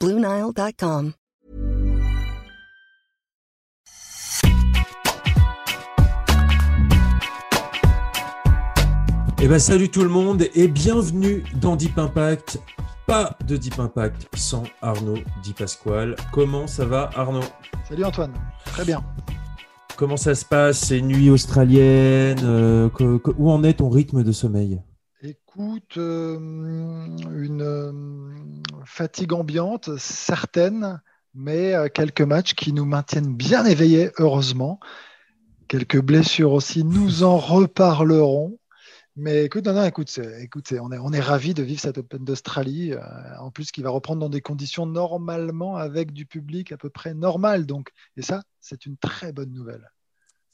BlueNile.com. Eh ben salut tout le monde et bienvenue dans Deep Impact. Pas de Deep Impact sans Arnaud Di Pasquale. Comment ça va Arnaud? Salut Antoine, très bien. Comment ça se passe ces nuits australiennes? Euh, que- que- Où en est ton rythme de sommeil? Écoute, euh, une euh, fatigue ambiante, certaine, mais euh, quelques matchs qui nous maintiennent bien éveillés, heureusement. Quelques blessures aussi, nous en reparlerons. Mais écoute, non, non, écoute, c'est- écoute, c'est- on est, on est ravis de vivre cette Open d'Australie, en plus qui va reprendre dans des conditions normalement avec du public à peu près normal. Donc, et ça, c'est une très bonne nouvelle.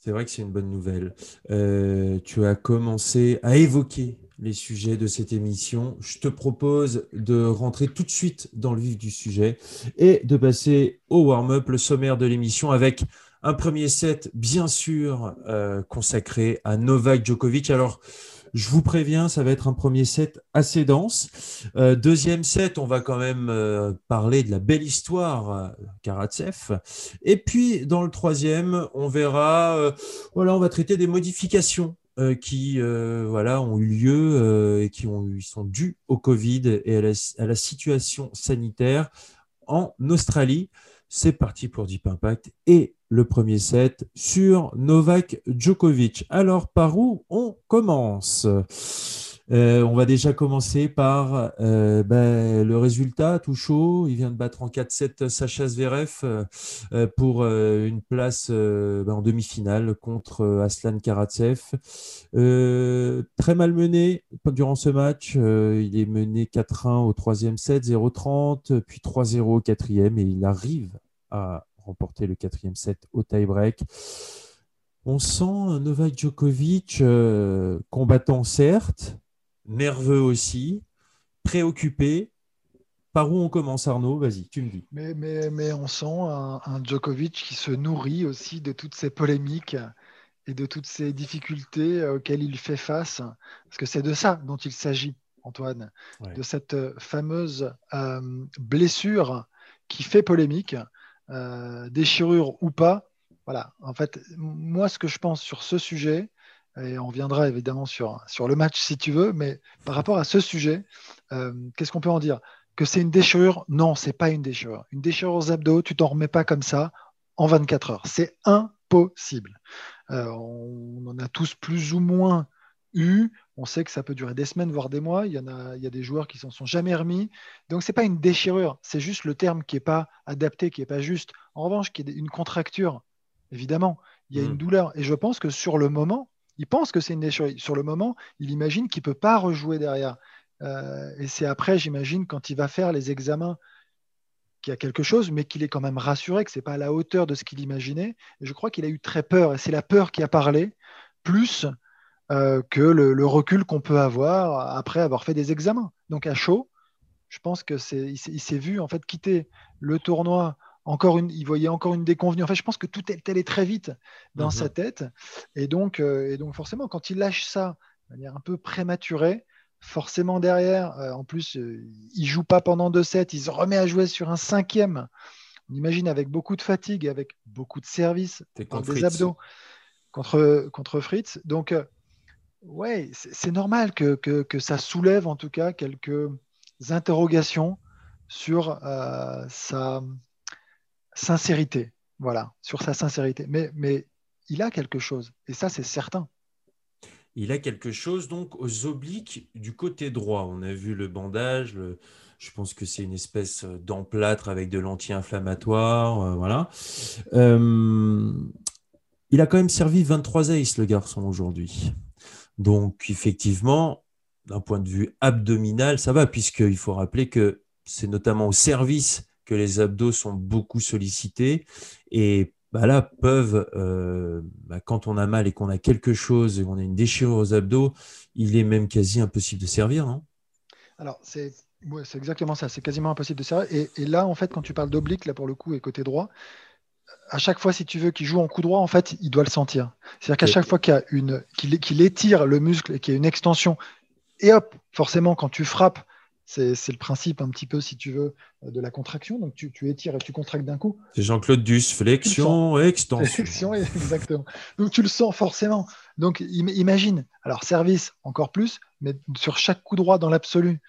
C'est vrai que c'est une bonne nouvelle. Euh, tu as commencé à évoquer les sujets de cette émission. Je te propose de rentrer tout de suite dans le vif du sujet et de passer au warm-up, le sommaire de l'émission, avec un premier set, bien sûr, euh, consacré à Novak Djokovic. Alors, je vous préviens, ça va être un premier set assez dense. Euh, deuxième set, on va quand même euh, parler de la belle histoire euh, Karatsev. Et puis, dans le troisième, on verra, voilà, on va traiter des modifications qui voilà, ont eu lieu et qui sont dues au Covid et à la situation sanitaire en Australie. C'est parti pour Deep Impact et le premier set sur Novak Djokovic. Alors, par où on commence? Euh, on va déjà commencer par euh, ben, le résultat tout chaud. Il vient de battre en 4-7 Sacha Zverev euh, pour une place ben, en demi-finale contre Aslan Karatsev. Très mal mené durant ce match. Il est mené 4-1 au troisième set, 0-30, puis 3-0 au quatrième et il arrive à remporter le quatrième set au tie-break. On sent Novak Djokovic combattant certes, nerveux aussi, préoccupé. Par où on commence Arnaud? Vas-y, tu me dis. Mais, mais, mais on sent un, un Djokovic qui se nourrit aussi de toutes ces polémiques et de toutes ces difficultés auxquelles il fait face. Parce que c'est de ça dont il s'agit, Antoine, Ouais. de cette fameuse euh, blessure qui fait polémique, euh, déchirure ou pas. Voilà, en fait, moi, ce que je pense sur ce sujet, et on viendra évidemment sur, sur le match si tu veux, mais par rapport à ce sujet, euh, qu'est-ce qu'on peut en dire? Que c'est une déchirure? Non, c'est pas une déchirure. Une déchirure aux abdos, tu t'en remets pas comme ça en 24 heures. C'est impossible. Euh, on en a tous plus ou moins eu. On sait que ça peut durer des semaines, voire des mois. Il y en a, il y a des joueurs qui s'en sont jamais remis. Donc c'est pas une déchirure. C'est juste le terme qui est pas adapté, qui est pas juste. En revanche, qui est une contracture. Évidemment, il y a Mm. une douleur. Et je pense que sur le moment, il pense que c'est une déchirure. Sur le moment, il imagine qu'il peut pas rejouer derrière. Euh, et c'est après, j'imagine, quand il va faire les examens, qu'il y a quelque chose, mais qu'il est quand même rassuré que c'est pas à la hauteur de ce qu'il imaginait. Je crois qu'il a eu très peur, et c'est la peur qui a parlé, plus euh, que le, recul qu'on peut avoir après avoir fait des examens. Donc à chaud, je pense que c'est, il s'est vu en fait quitter le tournoi. Encore une, il voyait encore une déconvenue. En fait, je pense que tout est allé très vite dans Mhm. sa tête, et donc, euh, et donc forcément, quand il lâche ça de manière un peu prématurée, forcément derrière, euh, en plus, euh, il joue pas pendant deux sets, il se remet à jouer sur un cinquième. On imagine avec beaucoup de fatigue, avec beaucoup de services, contre des Fritz. abdos contre, contre Fritz. Donc, euh, ouais, c'est c'est normal que, que, que ça soulève en tout cas quelques interrogations sur euh, sa sincérité. Voilà, sur sa sincérité. Mais, mais il a quelque chose, et ça, c'est certain. Il a quelque chose donc aux obliques du côté droit. On a vu le bandage. Je pense que c'est une espèce d'emplâtre avec de l'anti-inflammatoire. euh, voilà. Euh, Il a quand même servi 23 aces, le garçon, aujourd'hui. Donc, effectivement, d'un point de vue abdominal, ça va, puisqu'il faut rappeler que c'est notamment au service que les abdos sont beaucoup sollicités et bah là, peuvent, euh, bah, quand on a mal et qu'on a quelque chose et qu'on a une déchirure aux abdos, il est même quasi impossible de servir, non? Alors, c'est exactement ça, c'est quasiment impossible de servir. Et, là, en fait, quand tu parles d'oblique, là pour le coup, et côté droit, à chaque fois, si tu veux, qu'il joue en coup droit, en fait, il doit le sentir. C'est-à-dire qu'à chaque fois qu'il étire le muscle et qu'il y a une extension, et hop, forcément, quand tu frappes, c'est le principe un petit peu, si tu veux, de la contraction. Donc tu, étires et tu contractes d'un coup. C'est Jean-Claude Duss, flexion, extension. Flexion, exactement. Donc tu le sens forcément. Donc imagine, alors service encore plus, mais sur chaque coup droit dans l'absolu,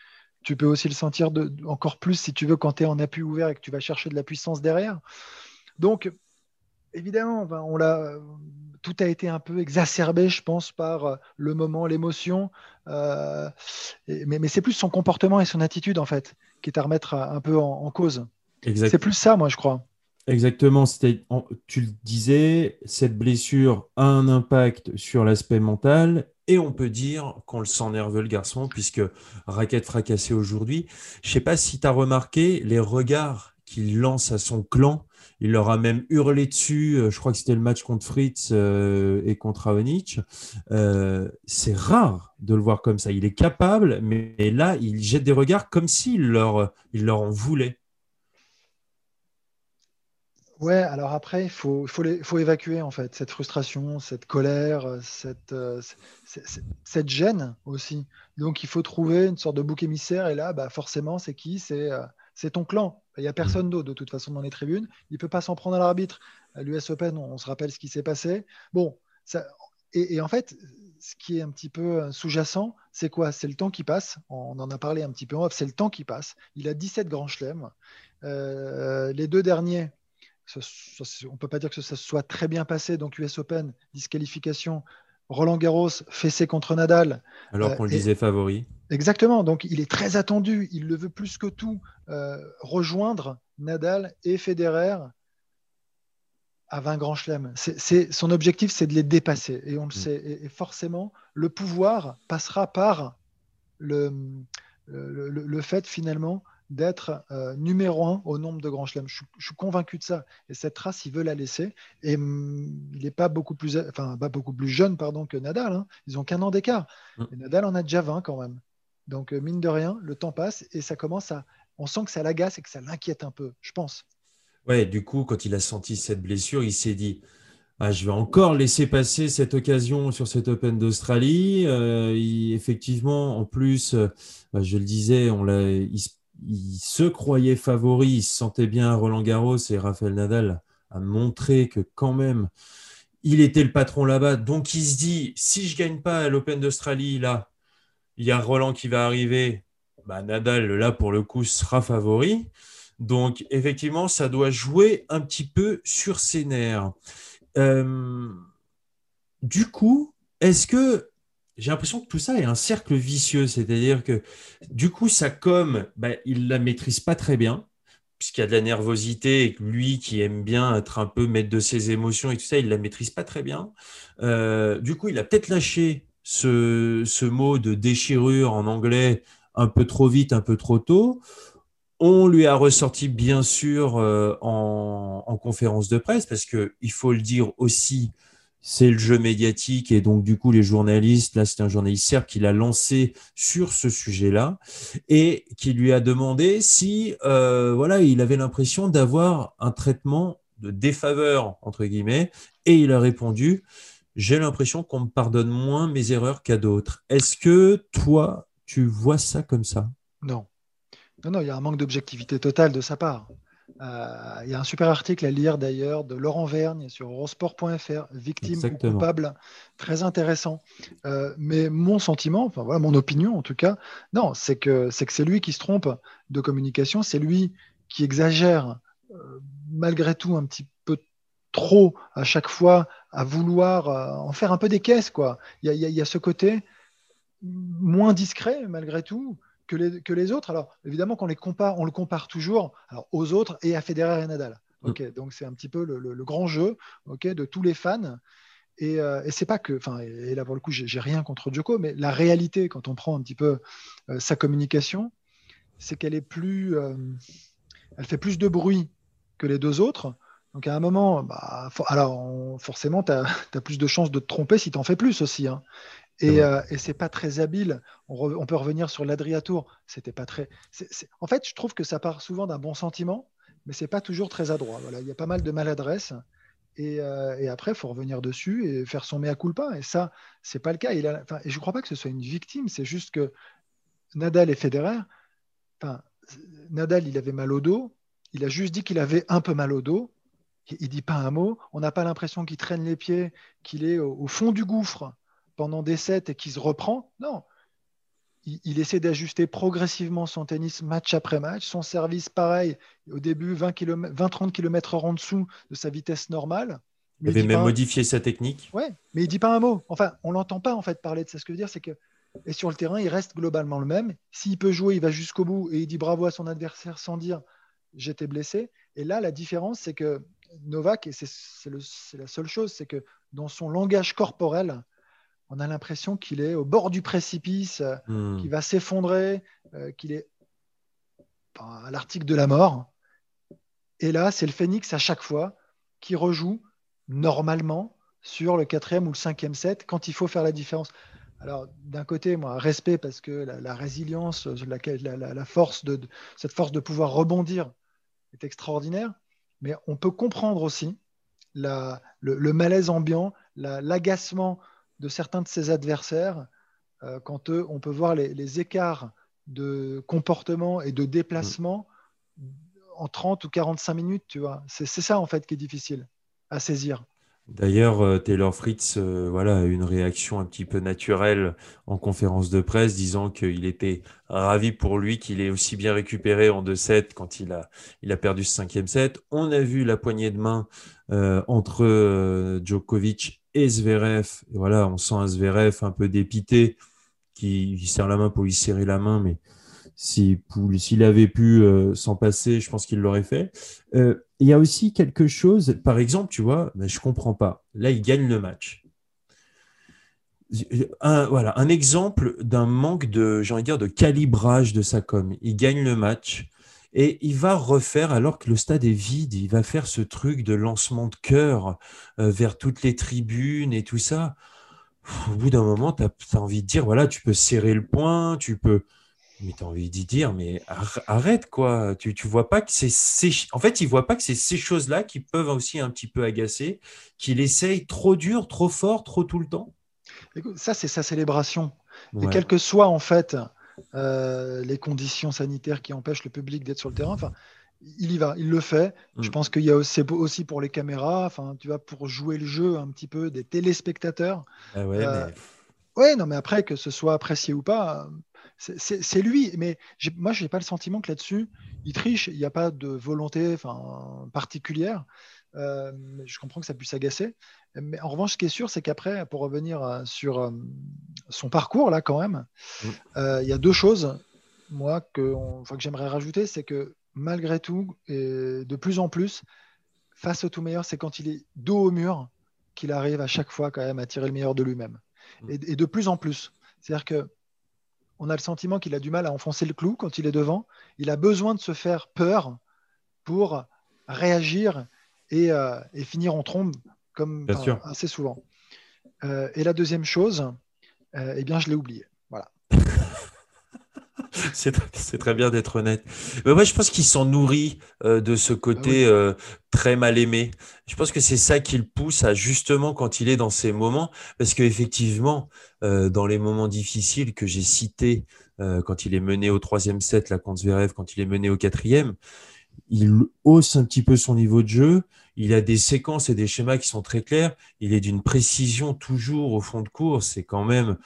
tu peux aussi le sentir de, encore plus si tu veux quand tu es en appui ouvert et que tu vas chercher de la puissance derrière. Donc évidemment, on l'a tout a été un peu exacerbé, je pense, par euh, le moment, l'émotion. Euh, mais, c'est plus son comportement et son attitude, en fait, qui est à remettre un peu en, cause. C'est plus ça, moi, je crois. Exactement. Tu le disais, cette blessure a un impact sur l'aspect mental et on peut dire qu'on le sent nerveux, le garçon, puisque raquette fracassée aujourd'hui. Je ne sais pas si tu as remarqué les regards qu'il lance à son clan il leur a même hurlé dessus. Euh, je crois que c'était le match contre Fritz euh, et contre Avonic. Euh, c'est rare de le voir comme ça. Il est capable, mais là, il jette des regards comme s'il leur, il leur en voulait. Ouais, alors après, il faut, faut, évacuer en fait cette frustration, cette colère, cette, cette, gêne aussi. Donc il faut trouver une sorte de bouc émissaire et là, bah, forcément, c'est qui? C'est ton clan. Il n'y a personne mm. d'autre de toute façon dans les tribunes. Il ne peut pas s'en prendre à l'arbitre. À l'US Open, on, se rappelle ce qui s'est passé. Bon, ça, et, en fait, ce qui est un petit peu sous-jacent, c'est quoi? C'est le temps qui passe. On en a parlé un petit peu en off. C'est le temps qui passe. Il a 17 grands chelems. Euh, les deux derniers, on ne peut pas dire que ça soit très bien passé. Donc US Open, disqualification. Roland Garros, fessé contre Nadal. Alors qu'on le euh, disait favori. Exactement. Donc il est très attendu. Il le veut plus que tout euh, rejoindre Nadal et Federer à 20 grands chelems. C'est, son objectif, c'est de les dépasser. Et on le mm. sait. Et, forcément, le pouvoir passera par le, le, le fait finalement d'être euh, numéro un au nombre de grands chelems. Je, suis convaincu de ça. Et cette race, il veut la laisser. Et mm, il n'est pas beaucoup plus, enfin, pas beaucoup plus jeune pardon, que Nadal. Hein. Ils ont qu'un an d'écart. Mm. Et Nadal en a déjà 20 quand même. Donc, euh, mine de rien, le temps passe et ça commence à. On sent que ça l'agace et que ça l'inquiète un peu, je pense. Ouais, du coup, quand il a senti cette blessure, il s'est dit ah, je vais encore laisser passer cette occasion sur cet Open d'Australie. Euh, effectivement, en plus, bah, je le disais, on l'a, il se croyait favori, il se sentait bien Roland Garros et Rafael Nadal a montré que quand même il était le patron là-bas. Donc il se dit si je gagne pas à l'Open d'Australie là, il y a Roland qui va arriver. Bah, Nadal là pour le coup sera favori. Donc effectivement ça doit jouer un petit peu sur ses nerfs. Euh, du coup, est-ce que j'ai l'impression que tout ça est un cercle vicieux, c'est-à-dire que du coup, sa com, bah, il la maîtrise pas très bien, puisqu'il y a de la nervosité lui qui aime bien être un peu maître de ses émotions et tout ça, il la maîtrise pas très bien. Euh, du coup, il a peut-être lâché ce, mot de déchirure en anglais un peu trop vite, un peu trop tôt. On lui a ressorti bien sûr euh, en, en, conférence de presse parce qu'il faut le dire aussi, c'est le jeu médiatique et donc du coup les journalistes, là c'est un journaliste serbe qui l'a lancé sur ce sujet-là et qui lui a demandé si euh, voilà il avait l'impression d'avoir un traitement de défaveur entre guillemets et il a répondu j'ai l'impression qu'on me pardonne moins mes erreurs qu'à d'autres. Est-ce que toi tu vois ça comme ça? Non. Non, non, il y a un manque d'objectivité totale de sa part. Euh, il y a un super article à lire d'ailleurs de Laurent Vergne sur eurosport.fr, victime ou coupable, très intéressant. Euh, mais mon sentiment, enfin voilà, mon opinion en tout cas, non, c'est que c'est que c'est lui qui se trompe de communication, c'est lui qui exagère euh, malgré tout un petit peu trop à chaque fois à vouloir en faire un peu des caisses quoi. Il y il y a ce côté moins discret malgré tout que les, que les autres. Alors, évidemment, qu'on les compare, on le compare toujours alors, aux autres et à Federer et Nadal. Mm. Ok, donc c'est un petit peu le, grand jeu ok, de tous les fans. Et, euh, et c'est pas que, enfin, et là pour le coup, j'ai rien contre Djoko, mais la réalité, quand on prend un petit peu euh, sa communication, c'est qu'elle est plus, euh, elle fait plus de bruit que les deux autres. Donc à un moment, bah, alors forcément, tu as, plus de chances de te tromper si tu en fais plus aussi. Hein. Et, euh, et c'est pas très habile. On, peut revenir sur l'Adriatour. C'était pas très. En fait, je trouve que ça part souvent d'un bon sentiment, mais c'est pas toujours très adroit. Voilà, il y a pas mal de maladresse. Et, euh, et après, il faut revenir dessus et faire son mea culpa. Et ça, c'est pas le cas. Il a, et je crois pas que ce soit une victime. C'est juste que Nadal et Federer. Nadal, il avait mal au dos. Il a juste dit qu'il avait un peu mal au dos. Il dit pas un mot. On n'a pas l'impression qu'il traîne les pieds, qu'il est au, fond du gouffre pendant des sets et qu'il se reprend. Non. Il, essaie d'ajuster progressivement son tennis match après match. Son service, pareil, au début, 20-30 km en dessous de sa vitesse normale. il avait même modifié sa technique. Ouais, mais il dit pas un mot. Enfin, on l'entend pas en fait parler de ça. Ce que je veux dire, c'est que et sur le terrain, il reste globalement le même. S'il peut jouer, il va jusqu'au bout et il dit bravo à son adversaire sans dire j'étais blessé. Et là, la différence, c'est que Novak, et c'est la seule chose, c'est que dans son langage corporel, on a l'impression qu'il est au bord du précipice, hmm. qu'il va s'effondrer, euh, qu'il est à l'article de la mort. Et là, c'est le phénix à chaque fois qui rejoue normalement sur le quatrième ou le cinquième set quand il faut faire la différence. Alors, d'un côté, moi, respect parce que la, résilience, la, force de, cette force de pouvoir rebondir est extraordinaire mais on peut comprendre aussi le, malaise ambiant, l'agacement de certains de ses adversaires euh, quand on peut voir les, écarts de comportement et de déplacement en 30 ou 45 minutes, tu vois. C'est ça en fait qui est difficile à saisir. D'ailleurs, euh, Taylor Fritz euh, voilà, une réaction un petit peu naturelle en conférence de presse, disant qu'il était ravi pour lui qu'il ait aussi bien récupéré en 2-7 quand il a, perdu ce cinquième set. On a vu la poignée de main euh, entre Djokovic et voilà, on sent un Zverev un peu dépité qui, qui serre la main pour lui serrer la main, mais s'il avait pu s'en passer, je pense qu'il l'aurait fait il y a aussi quelque chose, par exemple, tu vois, mais je comprends pas. Là, il gagne le match. Un, voilà, un exemple d'un manque de, j'ai envie de dire, de calibrage de sa com. Il gagne le match et il va refaire, alors que le stade est vide, il va faire ce truc de lancement de cœur euh, vers toutes les tribunes et tout ça. Au bout d'un moment, tu as, as, envie de dire, voilà, tu peux serrer le poing, tu peux mais tu as envie d'y dire, mais arrête quoi. Tu, tu vois pas que c'est En fait, il voit pas que c'est ces choses-là qui peuvent aussi un petit peu agacer, qu'il essaye trop dur, trop fort, trop tout le temps. ça, c'est sa célébration. Et quelles que soient en fait euh, les conditions sanitaires qui empêchent le public d'être sur le terrain, enfin, il y va, il le fait. Je mm. pense qu'il y a aussi, aussi pour les caméras, enfin, tu vois, pour jouer le jeu un petit peu des téléspectateurs. Ah ouais, euh, ouais, non, mais après que ce soit apprécié ou pas, c'est lui, mais moi, je n'ai pas le sentiment que là-dessus, il triche. Il n'y a pas de volonté particulière. Euh, je comprends que ça puisse agacer. Mais en revanche, ce qui est sûr, c'est qu'après, pour revenir sur son parcours, là, quand même, mm. il y a deux choses, moi, que, que j'aimerais rajouter. C'est que malgré tout, et de plus en plus, face au tout meilleur, c'est quand il est dos au mur qu'il arrive à chaque fois, quand même, à tirer le meilleur de lui-même. Mm. Et, et, de plus en plus. C'est-à-dire que on a le sentiment qu'il a du mal à enfoncer le clou quand il est devant. Il a besoin de se faire peur pour réagir et, euh, finir en trombe, comme assez souvent. Euh, et la deuxième chose, euh, eh bien, je l'ai oublié. Voilà. c'est très bien d'être honnête. Mais moi, je pense qu'il s'en nourrit de ce côté ah très mal aimé. Je pense que c'est ça qui le pousse à justement quand il est dans ces moments, parce qu'effectivement, euh, dans les moments difficiles que j'ai cités, euh, quand il est mené au troisième set, la contre Zverev, quand il est mené au quatrième, il hausse un petit peu son niveau de jeu. Il a des séquences et des schémas qui sont très clairs. Il est d'une précision toujours au fond de course. C'est quand même.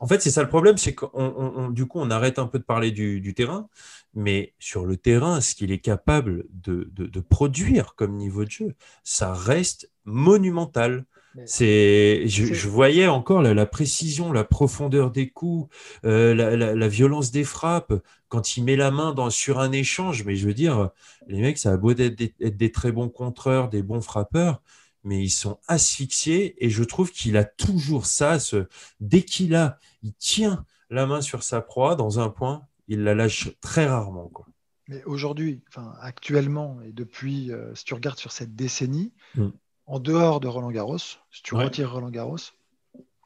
En fait, c'est ça le problème, c'est qu'on du coup on arrête un peu de parler du, terrain, mais sur le terrain, ce qu'il est capable de, de, produire comme niveau de jeu, ça reste monumental. C'est, je, voyais encore la, précision, la profondeur des coups, euh, la, violence des frappes quand il met la main dans, sur un échange. Mais je veux dire, les mecs, ça a beau être des, très bons contreurs, des bons frappeurs, mais ils sont asphyxiés. Et je trouve qu'il a toujours ça. Ce, dès qu'il a, il tient la main sur sa proie dans un point, il la lâche très rarement. Quoi. mais aujourd'hui, enfin, actuellement, et depuis, euh, si tu regardes sur cette décennie, Mm. En dehors de Roland Garros, si tu Ouais. retires Roland Garros,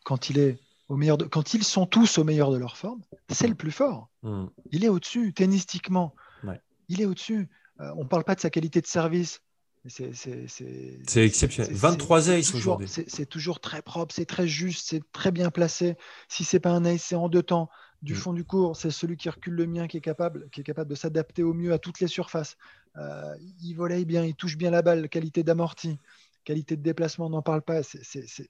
quand, il est au meilleur de- quand ils sont tous au meilleur de leur forme, c'est le plus fort. Mm. Il est au-dessus, tennistiquement. Ouais. Il est au-dessus. Euh, on ne parle pas de sa qualité de service. C'est exceptionnel. c'est- 23 c'est aces aujourd'hui. C'est c'est toujours très propre, c'est très juste, c'est très bien placé. Si c'est pas un ace, c'est en deux temps. Du Mm. fond du cours, c'est celui qui recule le mien qui est capable, qui est capable de s'adapter au mieux à toutes les surfaces. Euh, il volaille bien, il touche bien la balle, qualité d'amorti, qualité de déplacement, on n'en parle pas. C'est-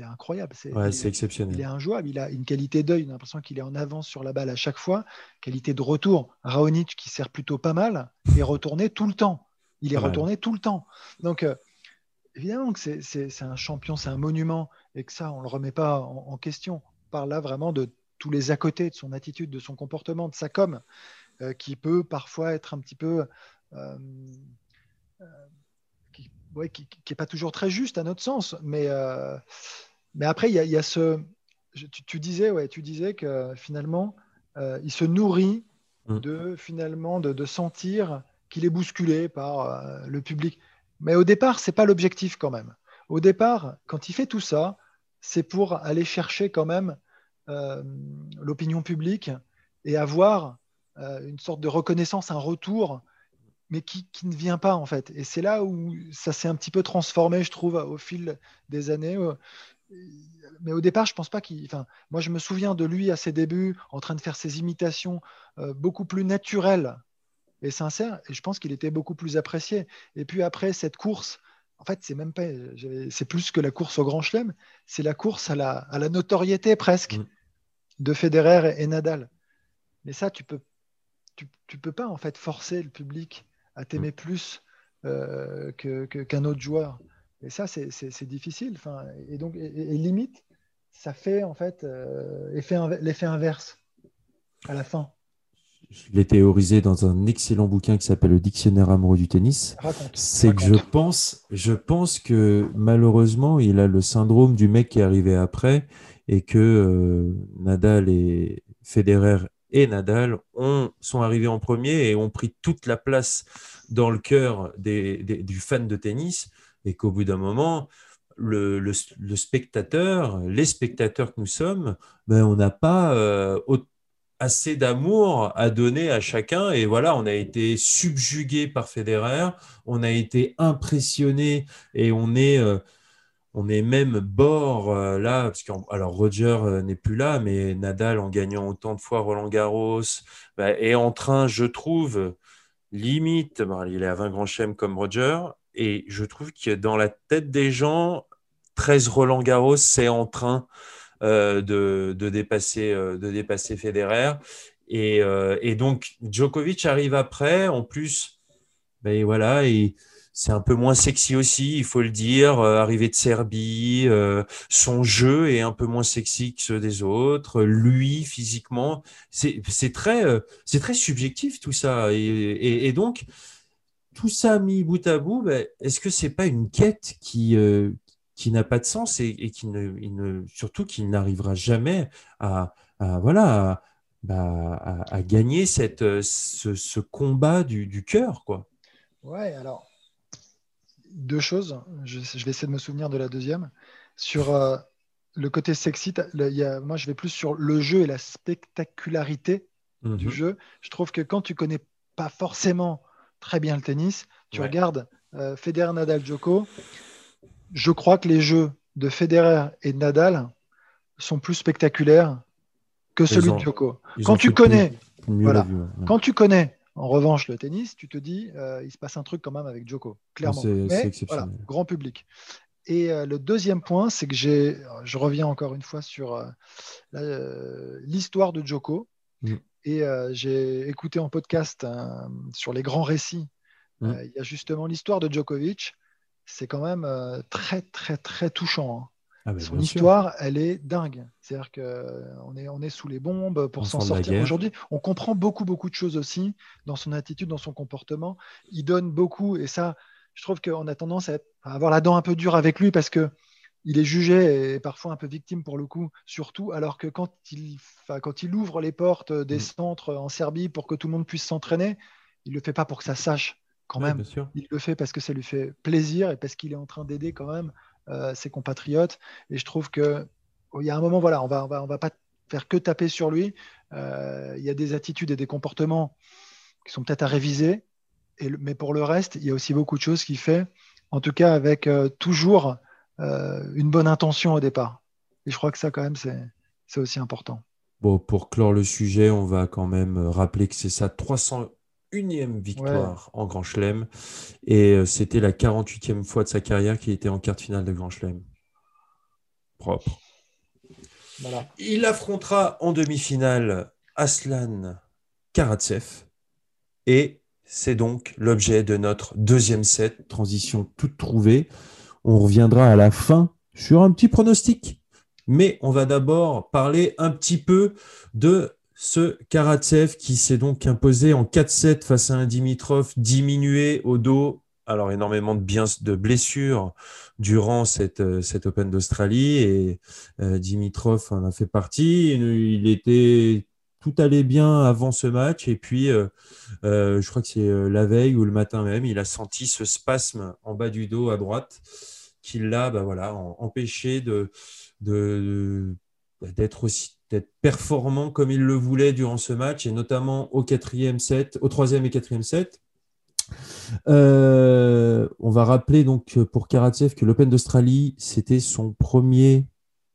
incroyable. C'est Ouais, il- est exceptionnel. injouable, il a une qualité d'œil, on a l'impression qu'il est en avance sur la balle à chaque fois. Qualité de retour, Raonic qui sert plutôt pas mal, est retourné tout le temps. Il est retourné tout le temps. Donc, euh, évidemment que c'est- un champion, c'est un monument, et que ça, on ne le remet pas en, en question. On parle là vraiment de tous les à côté, de son attitude, de son comportement, de sa com, euh, qui peut parfois être un petit peu... euh, qui ouais, qui pas toujours très juste à notre sens, mais... euh, mais après, il y, a- il y a ce. je- tu, tu disais, ouais, tu disais que finalement, euh, il se nourrit Mm. de finalement de, de sentir qu'il est bousculé par euh, le public. Mais au départ, c'est pas l'objectif quand même. Au départ, quand il fait tout ça, c'est pour aller chercher quand même l'opinion publique et avoir une sorte de reconnaissance, un retour, mais qui, qui ne vient pas en fait. Et c'est là où ça s'est un petit peu transformé, je trouve, au fil des années. Euh, Mais au départ, je pense pas qu'il. Enfin, moi, je me souviens de lui à ses débuts, en train de faire ses imitations euh, beaucoup plus naturelles et sincères, et je pense qu'il était beaucoup plus apprécié. Et puis après cette course, en fait, c'est même pas, c'est plus que la course au Grand Chelem, c'est la course à la, à la notoriété presque Mm. de Federer et, et Nadal. Mais ça, tu peux, tu, tu peux pas en fait forcer le public à t'aimer plus euh, que- qu'un autre joueur. Et ça, c'est- difficile. Enfin, et donc, et, et limite, ça fait en fait euh, l'effet inverse à la fin. Je l'ai théorisé dans un excellent bouquin qui s'appelle Le Dictionnaire amoureux du tennis. C'est que je pense, je pense que malheureusement, il a le syndrome du mec qui est arrivé après et que euh, Nadal et Federer et Nadal ont, sont arrivés en premier et ont pris toute la place dans le cœur des, du fan de tennis et qu'au bout d'un moment, le, le- spectateur, les spectateurs que nous sommes, ben, on n'a pas euh, assez d'amour à donner à chacun. Et voilà, on a été subjugué par Federer, on a été impressionné et on est, euh, on est même bord euh, là, parce que Roger euh, n'est plus là, mais Nadal en gagnant autant de fois Roland Garros bah, est en train, je trouve, limite, il est à 20 grands chelems comme Roger, et je trouve que dans la tête des gens, 13 Roland Garros, c'est en train euh, de, dépasser, de Federer. Et, donc, Djokovic arrive après. En plus, ben voilà, et c'est un peu moins sexy aussi, il faut le dire. Euh, arrivé de Serbie, euh, son jeu est un peu moins sexy que ceux des autres. Lui, physiquement, c'est très, euh, c'est très subjectif tout ça. Et, donc, tout ça mis bout à bout, ben, est-ce que c'est pas une quête qui, euh, qui n'a pas de sens et, qui ne, surtout qui n'arrivera jamais à, voilà, bah, à- gagner cette, ce, ce combat du, du cœur, quoi? Ouais, alors, deux choses. Je, je vais essayer de me souvenir de la deuxième. Sur euh, le côté sexy, t'as- le- il y a- moi, je vais plus sur le jeu et la spectacularité du Mhm. jeu. Je trouve que quand tu connais pas forcément très bien le tennis, tu Ouais. regardes euh, Federer, Nadal, Djoko. Je crois que les jeux de Federer et de Nadal sont plus spectaculaires que celui ont- de Djoko. Quand tu connais, plus- Voilà. ouais. quand tu connais en revanche le tennis, tu te dis euh, il se passe un truc quand même avec Djoko, clairement. C'est- exceptionnel. voilà, grand public. Et euh, le deuxième point, c'est que j'ai, je reviens encore une fois sur euh, euh, l'histoire de Djoko. Mm. Et euh, j'ai écouté en podcast euh, sur les grands récits. Mm. euh, Il y a justement l'histoire de Djokovic. C'est quand même euh, très, très, très touchant. hein. Ah, bah, Son sûr. histoire, elle est dingue. C'est-à-dire qu'on est, on est sous les bombes pour s'en sortir. Aujourd'hui, on comprend beaucoup, beaucoup de choses aussi dans son attitude, dans son comportement. Il donne beaucoup, et ça, je trouve qu'on a tendance à, avoir la dent un peu dure avec lui parce que il est jugé et parfois un peu victime pour le coup, surtout alors que quand il, quand il ouvre les portes des Mm. centres en Serbie pour que tout le monde puisse s'entraîner, il le fait pas pour que ça sache quand même. Il le fait parce que ça lui fait plaisir et parce qu'il est en train d'aider quand même euh, ses compatriotes. Et je trouve que oh, il y a un moment, voilà, on va, on va, on va pas faire que taper sur lui. Euh, il y a des attitudes et des comportements qui sont peut-être à réviser. Mais pour le reste, il y a aussi beaucoup de choses qu'il fait, en tout cas avec euh, toujours une bonne intention au départ. Et je crois que ça, quand même, c'est aussi important. Bon, pour clore le sujet, on va quand même rappeler que c'est sa 301e victoire en Grand Chelem. Et euh, c'était la 48e fois de sa carrière qu'il était en quart de finale de Grand Chelem. Propre. Il affrontera en demi-finale Aslan Karatsev. Et c'est donc l'objet de notre deuxième set, transition toute trouvée. On reviendra à la fin sur un petit pronostic mais on va d'abord parler un petit peu de ce Karatsev qui s'est donc imposé en 4-7 face à un Dimitrov diminué au dos. Alors, énormément de, blessures durant cette, euh, Open d'Australie et euh, Dimitrov en a fait partie. Il était tout allait bien avant ce match et puis euh, je crois que c'est la veille ou le matin même, il a senti ce spasme en bas du dos à droite qui l'a bah, empêché d'être aussi d'être performant comme il le voulait durant ce match et notamment au quatrième set, au troisième et quatrième set. Euh, on va rappeler donc pour Karatsev que l'Open d'Australie c'était son premier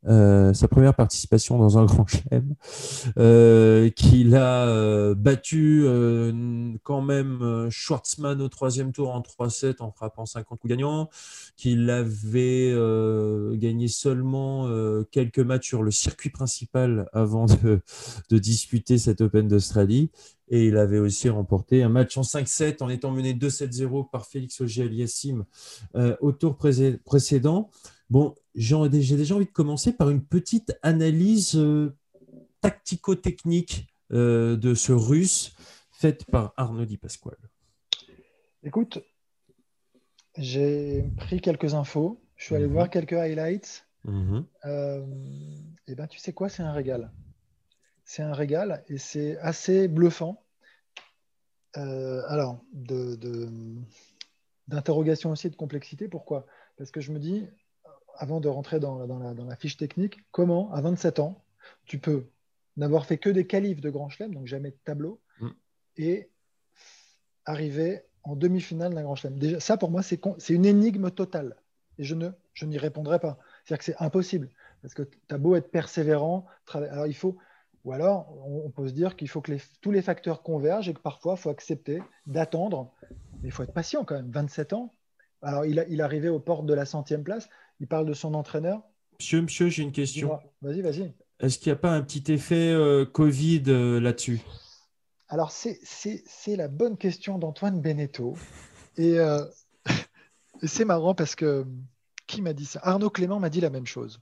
euh, sa première participation dans un grand chelem, euh, qu'il a euh, battu quand même Schwartzmann au troisième tour en 3-7 en frappant 50 coups gagnants, qu'il avait gagné seulement quelques matchs sur le circuit principal avant de, disputer cette Open d'Australie. Et il avait aussi remporté un match en 5-7 en étant mené 2-7-0 par Félix Auger-Aliassime au tour précédent. Bon, j'ai déjà envie de commencer par une petite analyse euh, tactico-technique euh, de ce russe faite par Arnaud Di Pasquale. Écoute, j'ai pris quelques infos, je suis allé mhm. voir quelques highlights. Mhm. Euh, et ben, tu sais quoi, c'est un régal. C'est un régal et c'est assez bluffant. alors, d'interrogation de, aussi de complexité. Pourquoi? Parce que je me dis, avant de rentrer dans, la, fiche technique, comment, à 27 ans, tu peux n'avoir fait que des qualifs de Grand Chelem, donc jamais de tableau, mm. et arriver en demi-finale d'un Grand Chelem. Déjà, ça, pour moi, c'est une énigme totale. Et je ne je n'y répondrai pas. C'est-à-dire que c'est impossible. Parce que tu as beau être persévérant, alors il faut, ou alors on, peut se dire qu'il faut que tous les facteurs convergent et que parfois il faut accepter d'attendre. Mais il faut être patient quand même. 27 ans. Alors il, a, il arrivait aux portes de la centième place. Il parle de son entraîneur. Monsieur, monsieur, j'ai une question. Vas-y, vas-y. Est-ce qu'il n'y a pas un petit effet euh, Covid euh, là-dessus? Alors, c'est la bonne question d'Antoine Beneteau. Euh, et, c'est marrant parce que qui m'a dit ça? Arnaud Clément m'a dit la même chose.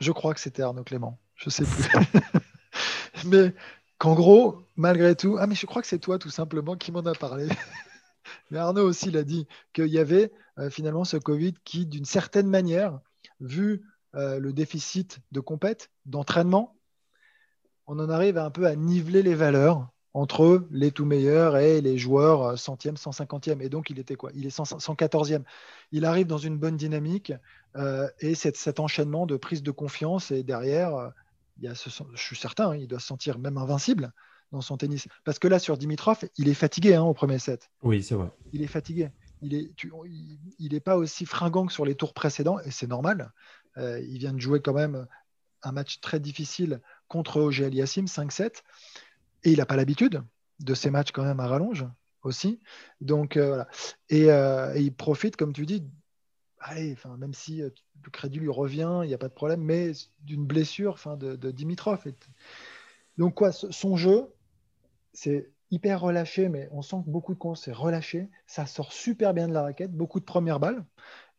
Je crois que c'était Arnaud Clément. Je ne sais plus. mais qu'en gros, malgré tout, ah mais je crois que c'est toi tout simplement qui m'en a parlé. Mais Arnaud aussi l'a dit, qu'il y avait euh, finalement ce Covid qui, d'une certaine manière, vu euh, le déficit de compète, d'entraînement, on en arrive un peu à niveler les valeurs entre les tout meilleurs et les joueurs euh, centième, 150e. Et donc, il était quoi? Il est 114e. Il arrive dans une bonne dynamique et cet enchaînement de prise de confiance. Et derrière, je suis certain, hein, il doit se sentir même invincible dans son tennis. Parce que là, sur Dimitrov, il est fatigué hein, au premier set. Oui, c'est vrai. Il est fatigué. Il n'est il, est pas aussi fringant que sur les tours précédents, et c'est normal. Euh, il vient de jouer quand même un match très difficile contre Auger Aliassim, 5-7, et il n'a pas l'habitude de ces matchs quand même à rallonge aussi. Donc euh, voilà. Euh, et, il profite, comme tu dis, allez, même si le crédit lui revient, il n'y a pas de problème, mais d'une blessure de, de Dimitrov. Donc quoi, son jeu, c'est hyper relâché, mais on sent que beaucoup de courses, c'est relâché. Ça sort super bien de la raquette, beaucoup de premières balles.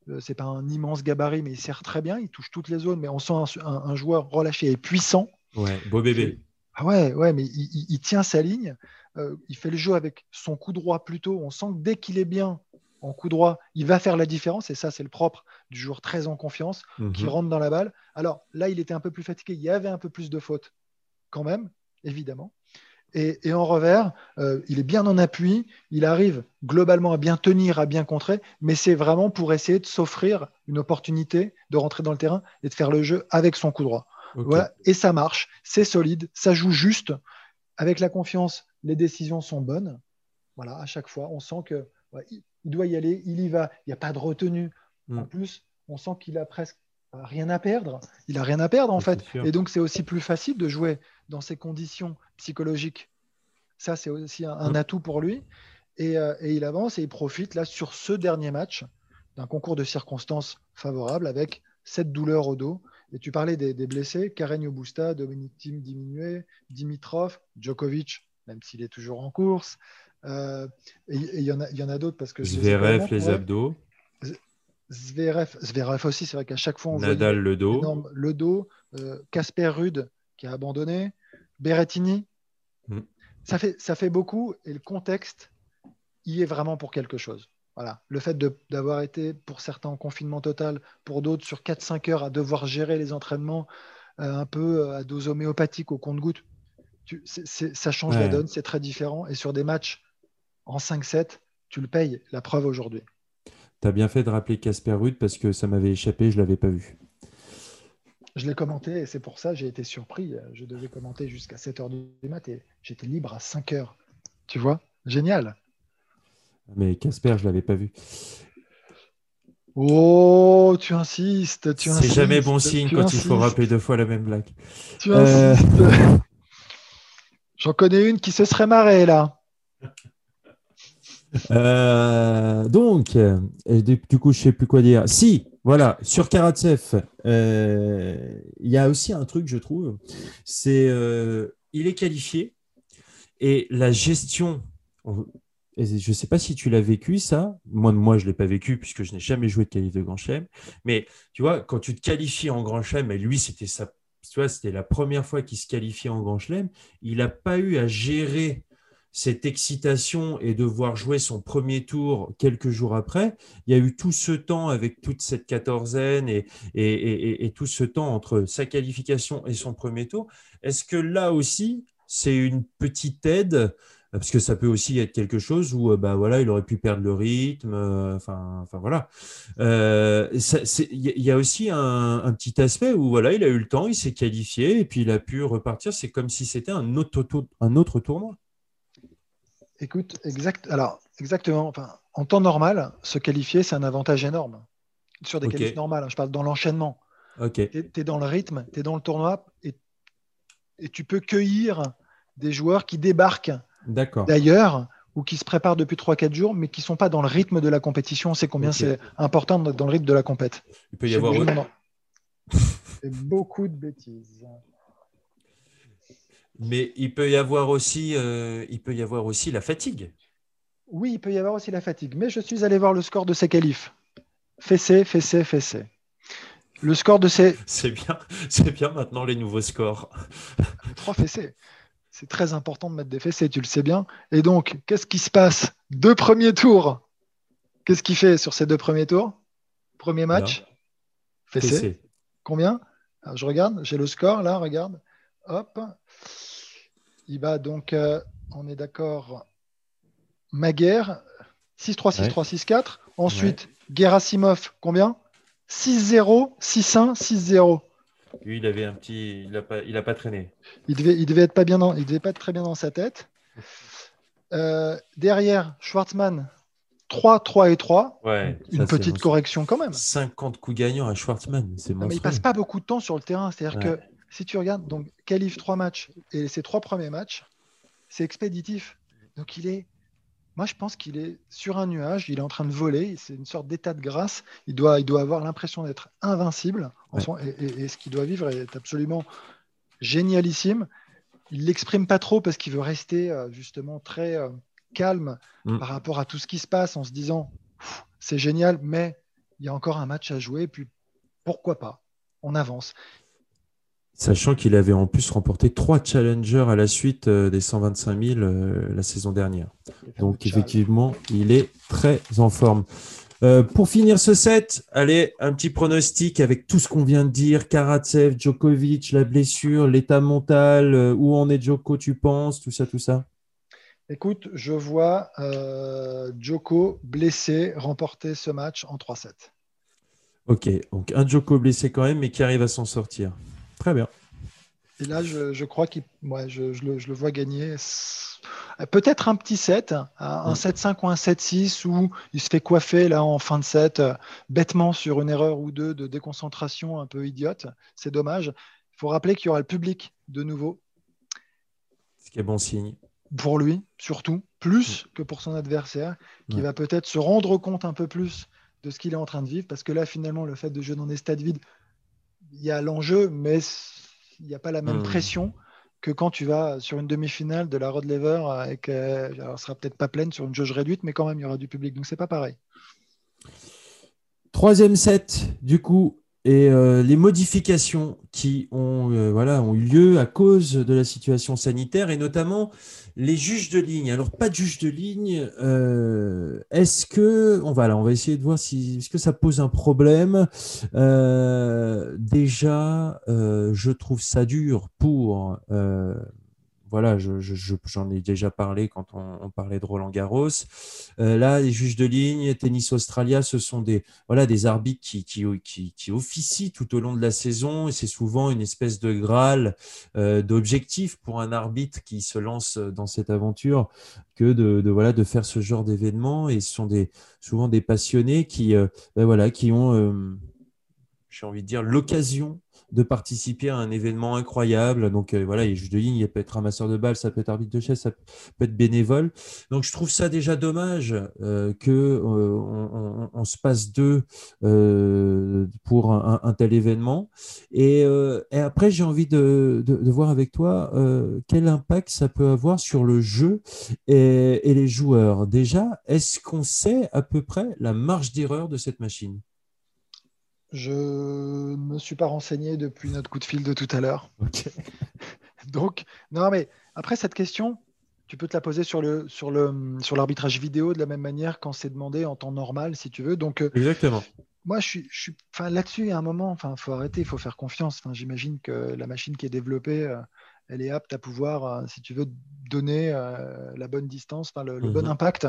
Euh, c'est pas un immense gabarit, mais il sert très bien. Il touche toutes les zones, mais on sent un, joueur relâché et puissant. Ouais, beau bébé. Ah ouais, ouais, mais il, tient sa ligne. Euh, il fait le jeu avec son coup droit plutôt. On sent que dès qu'il est bien en coup droit, il va faire la différence. Et ça, c'est le propre du joueur très en confiance qui mhm. rentre dans la balle. Alors là, il était un peu plus fatigué. Il y avait un peu plus de fautes quand même, évidemment. Et, en revers, euh, il est bien en appui, il arrive globalement à bien tenir, à bien contrer, mais c'est vraiment pour essayer de s'offrir une opportunité de rentrer dans le terrain et de faire le jeu avec son coup droit. Voilà. Et ça marche, c'est solide, ça joue juste. Avec la confiance, les décisions sont bonnes. Voilà, à chaque fois, on sent que il doit y aller, il y va, il n'y a pas de retenue. En hmm. plus, on sent qu'il a presque rien à perdre. Il a rien à perdre en fait. Et donc c'est aussi plus facile de jouer dans ces conditions psychologiques. Ça, c'est aussi un, mm. atout pour lui. Euh, et, il avance et il profite là sur ce dernier match d'un concours de circonstances favorable avec cette douleur au dos. Et tu parlais des, blessés, Carreño Busta, Dominique Tim diminué, Dimitrov, Djokovic, même s'il est toujours en course. Euh, et il y, en a, d'autres parce que Zverev, les abdos. Zverev, Zverev aussi, c'est vrai qu'à chaque fois on Nadal le dos, le dos, Casper Rude qui a abandonné, Berrettini. Mm. Ça, fait, ça fait beaucoup et le contexte y est vraiment pour quelque chose. Voilà. Le fait d'avoir été pour certains en confinement total, pour d'autres sur 4-5 heures à devoir gérer les entraînements euh, un peu euh, à dose homéopathique au compte-goutte, ça change la donne, c'est très différent. Et sur des matchs en 5-7, tu le payes. La preuve aujourd'hui. Tu as bien fait de rappeler Casper Ruud parce que ça m'avait échappé, je ne l'avais pas vu. Je l'ai commenté et c'est pour ça que j'ai été surpris. Je devais commenter jusqu'à 7h du mat et j'étais libre à 5h. Tu vois? Génial. Mais Casper, je ne l'avais pas vu. Oh, tu insistes. Tu c'est jamais bon signe quand il faut rappeler deux fois la même blague. Tu euh, insistes. J'en connais une qui se serait marrée là. Euh, donc, du coup, je ne sais plus quoi dire. Si, voilà, sur Karatsev, euh, il y a aussi un truc, je trouve, c'est euh, il est qualifié et la gestion. je ne sais pas si tu l'as vécu ça. Moi, moi je ne l'ai pas vécu puisque je n'ai jamais joué de qualif de Grand Chelem. Mais tu vois, quand tu te qualifies en Grand Chelem, et lui, c'était c'était la première fois qu'il se qualifiait en Grand Chelem, il n'a pas eu à gérer cette excitation et de voir jouer son premier tour quelques jours après, il y a eu tout ce temps avec toute cette quatorzaine et, tout ce temps entre sa qualification et son premier tour. Est-ce que là aussi, c'est une petite aide? Parce que ça peut aussi être quelque chose où bah voilà il aurait pu perdre le rythme euh, enfin voilà. Euh, il y a aussi un, petit aspect où voilà il a eu le temps il s'est qualifié et puis il a pu repartir. C'est comme si c'était un autre tournoi Écoute, exact, alors, exactement. Enfin, en temps normal, se qualifier, c'est un avantage énorme. Sur des qualifs normales, hein, je parle dans l'enchaînement. Tu es, dans le rythme, tu es dans le tournoi et, et, tu peux cueillir des joueurs qui débarquent d'ailleurs ou qui se préparent depuis 3-4 jours, mais qui ne sont pas dans le rythme de la compétition. On sait combien c'est important d'être dans le rythme de la compète. Il peut y avoir. beaucoup de bêtises. Mais il peut y avoir aussi, euh, il peut y avoir aussi la fatigue. Oui, il peut y avoir aussi la fatigue. Mais je suis allé voir le score de ces qualifs. Fessé, fessé, fessé. Le score de ces. C'est bien, c'est bien maintenant les nouveaux scores. Trois fessés. C'est très important de mettre des fessés, tu le sais bien. Et donc, qu'est-ce qui se passe Deux premiers tours? Qu'est-ce qu'il fait sur ces deux premiers tours? Premier match. Fessé. Combien? Je regarde, j'ai le score là, regarde. Hop. Il va donc, euh, on est d'accord, Maguire, 6-3, 6-3, 6-4. Ensuite, Gerasimov, combien? 6-0, 6-1, 6-0. Lui, il avait un petit. Il n'a pas, il a pas traîné. Il devait, il devait être pas bien dans, il devait pas être très bien dans sa tête. Euh, derrière, Schwartzmann, 3, 3 et 3. Ouais, Une petite correction quand même. 50 coups gagnants à Schwartzmann. C'est mais il passe pas beaucoup de temps sur le terrain. C'est-à-dire que si tu regardes, donc, qualif trois matchs et ses trois premiers matchs, c'est expéditif. Donc, il est, moi, je pense qu'il est sur un nuage, il est en train de voler, c'est une sorte d'état de grâce. Il doit, il doit avoir l'impression d'être invincible. et, ce qu'il doit vivre est absolument génialissime. Il l'exprime pas trop parce qu'il veut rester euh, justement très euh, calme mm. par rapport à tout ce qui se passe en se disant c'est génial, mais il y a encore un match à jouer, puis pourquoi pas On avance. Sachant qu'il avait en plus remporté trois challengers à la suite euh, des 125 000 euh, la saison dernière. Donc effectivement, il est très en forme. Euh, pour finir ce set, allez, un petit pronostic avec tout ce qu'on vient de dire. Karatsev, Djokovic, la blessure, l'état mental, où en est Djoko, tu penses, tout ça, tout ça? Écoute, je vois euh, Djoko blessé remporter ce match en 3-7. Ok, donc un Djoko blessé quand même, mais qui arrive à s'en sortir. Très bien. Et là, je, crois qu'il, je, le, vois gagner. Peut-être un petit 7, un 7-5 ou un 7-6, où il se fait coiffer là en fin de set, euh, bêtement sur une erreur ou deux de déconcentration un peu idiote. C'est dommage. Il faut rappeler qu'il y aura le public de nouveau. Ce qui est bon signe. Pour lui, surtout, plus que pour son adversaire, qui va peut-être se rendre compte un peu plus de ce qu'il est en train de vivre, parce que là, finalement, le fait de jouer dans des stades vides, y a l'enjeu, mais il n'y a pas la même hmm. pression que quand tu vas sur une demi-finale de la Rod Lever avec, alors, sera peut-être pas pleine sur une jauge réduite, mais quand même il y aura du public, donc c'est pas pareil. Troisième set, du coup, et euh, les modifications qui ont, euh, voilà, ont eu lieu à cause de la situation sanitaire et notamment les juges de ligne. Alors, pas de juges de ligne. Euh, est-ce que, on va, là, on va essayer de voir si, est-ce que ça pose un problème? déjà, je trouve ça dur pour voilà, j'en ai déjà parlé quand on, parlait de Roland Garros. Euh, là, les juges de ligne, Tennis Australia, ce sont des, voilà, des arbitres qui, officient tout au long de la saison et c'est souvent une espèce de graal euh, d'objectif pour un arbitre qui se lance dans cette aventure que de, voilà, de faire ce genre d'événement. Et ce sont des, souvent des passionnés qui, euh, ben voilà, qui ont, j'ai envie de dire, l'occasion de participer à un événement incroyable. Donc euh, voilà, il est juge de ligne, il peut être ramasseur de balles, ça peut être arbitre de chaise, ça peut être bénévole. Donc je trouve ça déjà dommage euh, que euh, on, se passe deux pour un, tel événement. Et, après, j'ai envie de, voir avec toi quel impact ça peut avoir sur le jeu et les joueurs. Déjà, est-ce qu'on sait à peu près la marge d'erreur de cette machine? Je ne me suis pas renseigné depuis notre coup de fil de tout à l'heure. Donc, non, mais après cette question, tu peux te la poser sur le sur le sur l'arbitrage vidéo de la même manière quand c'est demandé en temps normal, si tu veux. Donc, euh, exactement. Moi, je suis, je suis enfin, là-dessus, il y a un moment, enfin, faut arrêter, il faut faire confiance. Enfin, j'imagine que la machine qui est développée, euh, elle est apte à pouvoir, euh, si tu veux, donner la bonne distance, enfin, le, bon mhm. impact.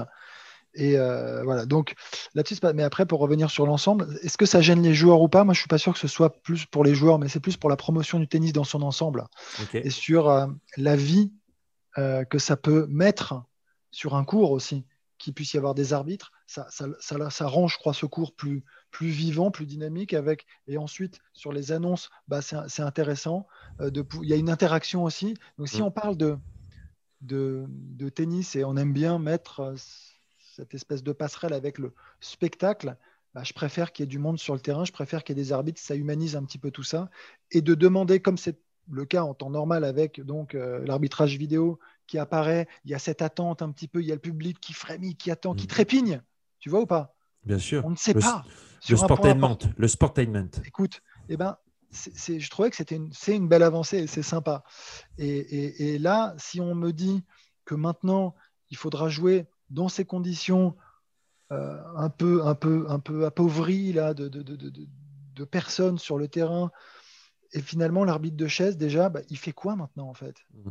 Et euh, voilà, donc là-dessus, mais après, pour revenir sur l'ensemble, est-ce que ça gêne les joueurs ou pas? Moi, je suis pas sûr que ce soit plus pour les joueurs, mais c'est plus pour la promotion du tennis dans son ensemble et sur euh, la vie euh, que ça peut mettre sur un cours aussi, qu'il puisse y avoir des arbitres. Ça, ça, ça, rend, je crois, ce cours plus, plus vivant, plus dynamique. Avec, et ensuite, sur les annonces, bah, c'est intéressant. de, il y a une interaction aussi. Donc, si mm. on parle de, de, de, tennis et on aime bien mettre cette espèce de passerelle avec le spectacle, bah, je préfère qu'il y ait du monde sur le terrain, je préfère qu'il y ait des arbitres, ça humanise un petit peu tout ça. Et de demander, comme c'est le cas en temps normal avec donc euh, l'arbitrage vidéo qui apparaît, il y a cette attente un petit peu, il y a le public qui frémit, qui attend, qui mm. trépigne, tu vois ou pas? Bien sûr. On ne sait pas. Le sportainment, le sportainment. Écoute, eh ben, je trouvais que c'était une, c'est une belle avancée c'est sympa. et, là, si on me dit que maintenant, il faudra jouer dans ces conditions euh, un, peu, un, peu, un peu appauvries là, de, de, de, de, personnes sur le terrain, et finalement, l'arbitre de chaise, déjà, bah, il fait quoi maintenant en fait? Mm.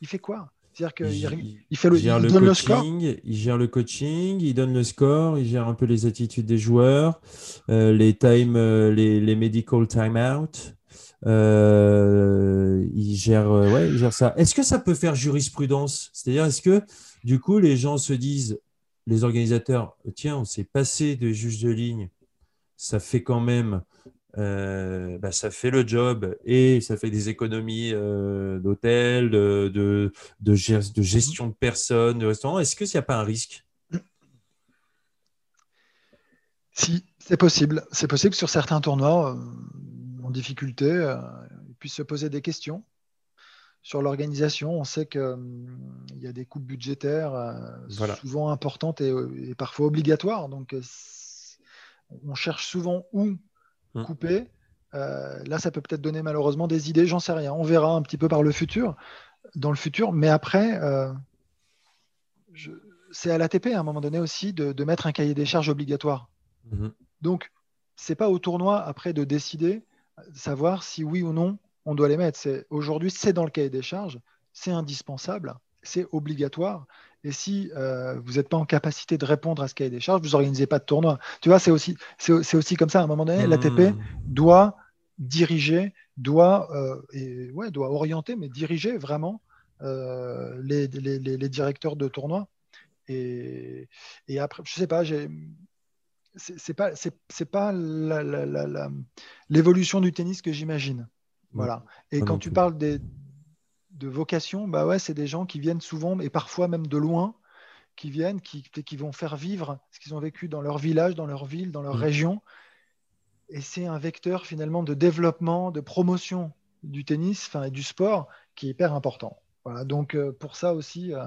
Il fait quoi? C'est-à-dire qu'il il, fait le, gère le, coaching, score? Il gère le coaching, il donne le score, il gère un peu les attitudes des joueurs, euh, les time, euh, les, les, medical time-out. il, gère, ouais, il gère ça. Est-ce que ça peut faire jurisprudence? C'est-à-dire, est-ce que du coup, les gens se disent, les organisateurs, tiens, on s'est passé de juge de ligne, ça fait quand même, euh, bah, ça fait le job et ça fait des économies euh, d'hôtel, de, gestion de personnes, de restaurants. Est-ce qu'il n'y a pas un risque? Si, c'est possible. C'est possible sur certains tournois euh, en difficulté, ils puissent se poser des questions sur l'organisation, on sait qu'il hum, y a des coupes budgétaires euh, souvent importantes et, parfois obligatoires. Donc, euh, on cherche souvent où hum. couper. Euh, là, ça peut peut-être donner malheureusement des idées, j'en sais rien. On verra un petit peu par le futur, dans le futur. Mais après, c'est à l'ATP à un moment donné aussi de, mettre un cahier des charges obligatoire Mhm. Donc, c'est pas au tournoi après de décider, savoir si oui ou non on doit les mettre. Aujourd'hui, c'est dans le cahier des charges, c'est indispensable, c'est obligatoire. Et si euh, vous n'êtes pas en capacité de répondre à ce cahier des charges, vous n'organisez pas de tournoi. Tu vois, c'est aussi, c'est, aussi comme ça. À un moment donné, l'ATP hmm. doit diriger, doit, euh, et, ouais, doit orienter, mais diriger vraiment euh, les, les, les, directeurs de tournoi. Et, et après, je sais pas, j'ai c'est pas c'est pas l'évolution du tennis que j'imagine. Voilà. Et quand tu parles des, de vocation, bah ouais, c'est des gens qui viennent souvent et parfois même de loin, qui viennent, qui, qui vont faire vivre ce qu'ils ont vécu dans leur village, dans leur ville, dans leur mm. région. Et c'est un vecteur finalement de développement, de promotion du tennis, enfin et du sport, qui est hyper important. Voilà. Donc euh, pour ça aussi, euh,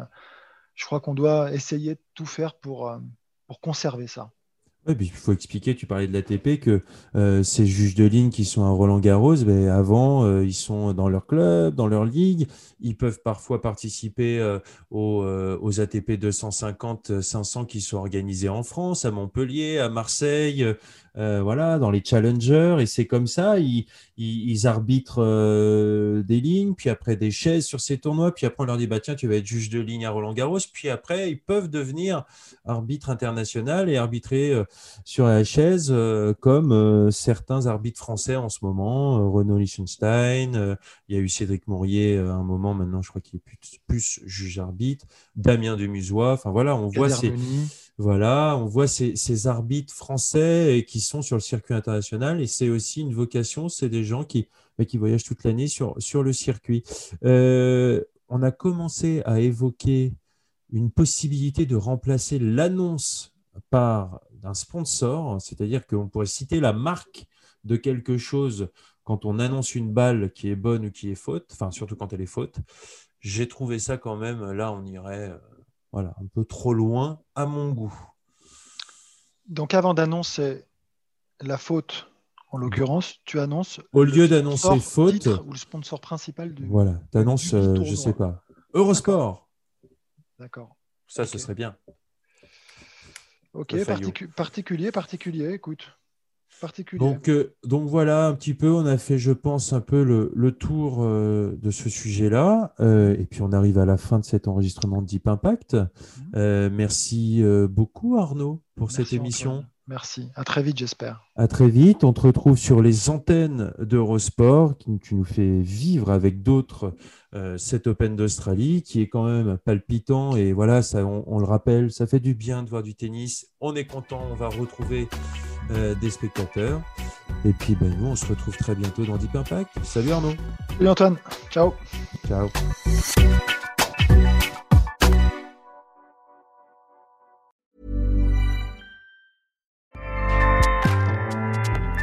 je crois qu'on doit essayer de tout faire pour, euh, pour conserver ça. Oui, il faut expliquer, tu parlais de l'ATP, que euh, ces juges de ligne qui sont à Roland Garros, ben, avant, euh, ils sont dans leur club, dans leur ligue. Ils peuvent parfois participer euh, aux, aux, ATP 250, 500 qui sont organisés en France, à Montpellier, à Marseille, euh, voilà, dans les challengers, et c'est comme ça, ils, ils, arbitrent euh, des lignes, puis après des chaises sur ces tournois, puis après on leur dit, bah tiens, tu vas être juge de ligne à Roland Garros, puis après ils peuvent devenir arbitre international et arbitrer euh, sur la chaise, comme certains arbitres français en ce moment, Renaud Liechtenstein, il y a eu Cédric Mourier à un moment, maintenant je crois qu'il est plus, plus juge arbitre, Damien Demusois, enfin voilà, on voit ces voilà, on voit ces, arbitres français qui sont sur le circuit international et c'est aussi une vocation, c'est des gens qui, bah, qui voyagent toute l'année sur, sur le circuit. Euh, on a commencé à évoquer une possibilité de remplacer l'annonce par un sponsor, c'est-à-dire qu'on pourrait citer la marque de quelque chose quand on annonce une balle qui est bonne ou qui est faute, enfin surtout quand elle est faute. J'ai trouvé ça quand même, là on irait euh, voilà, un peu trop loin à mon goût. Donc avant d'annoncer la faute, en l'occurrence, tu annonces. Au lieu d'annoncer faute. Ou le sponsor principal du. Voilà, tu annonces, euh, je ne sais pas. Eurosport. D'accord. Ça, ce serait bien. Ok, particulier, particulier, écoute. Donc, euh, donc voilà un petit peu, on a fait, je pense, un peu le, tour euh, de ce sujet-là. Euh, et puis on arrive à la fin de cet enregistrement de Deep Impact. Mhm. merci beaucoup Arnaud pour cette émission. Merci. À très vite, j'espère. À très vite. On te retrouve sur les antennes d'Eurosport. Tu nous fais vivre avec d'autres cet Open d'Australie qui est quand même palpitant. Et voilà, ça, on, le rappelle, ça fait du bien de voir du tennis. On est content. On va retrouver des spectateurs. Et puis ben, nous, on se retrouve très bientôt dans Deep Impact. Salut Arnaud. Salut Antoine. Ciao. Ciao.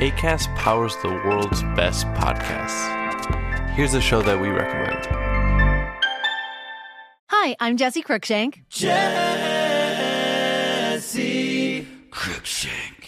ACAST powers the world's best podcasts. Here's a show that we recommend. Hi, I'm Jesse Cruikshank. Jesse Cruikshank.